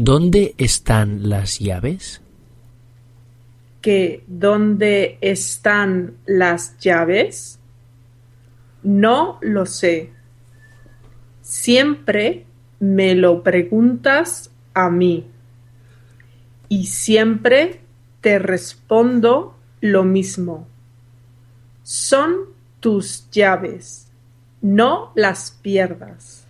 ¿Dónde están las llaves? ¿Que dónde están las llaves? No lo sé. Siempre me lo preguntas a mí. Y siempre te respondo lo mismo. Son tus llaves. No las pierdas.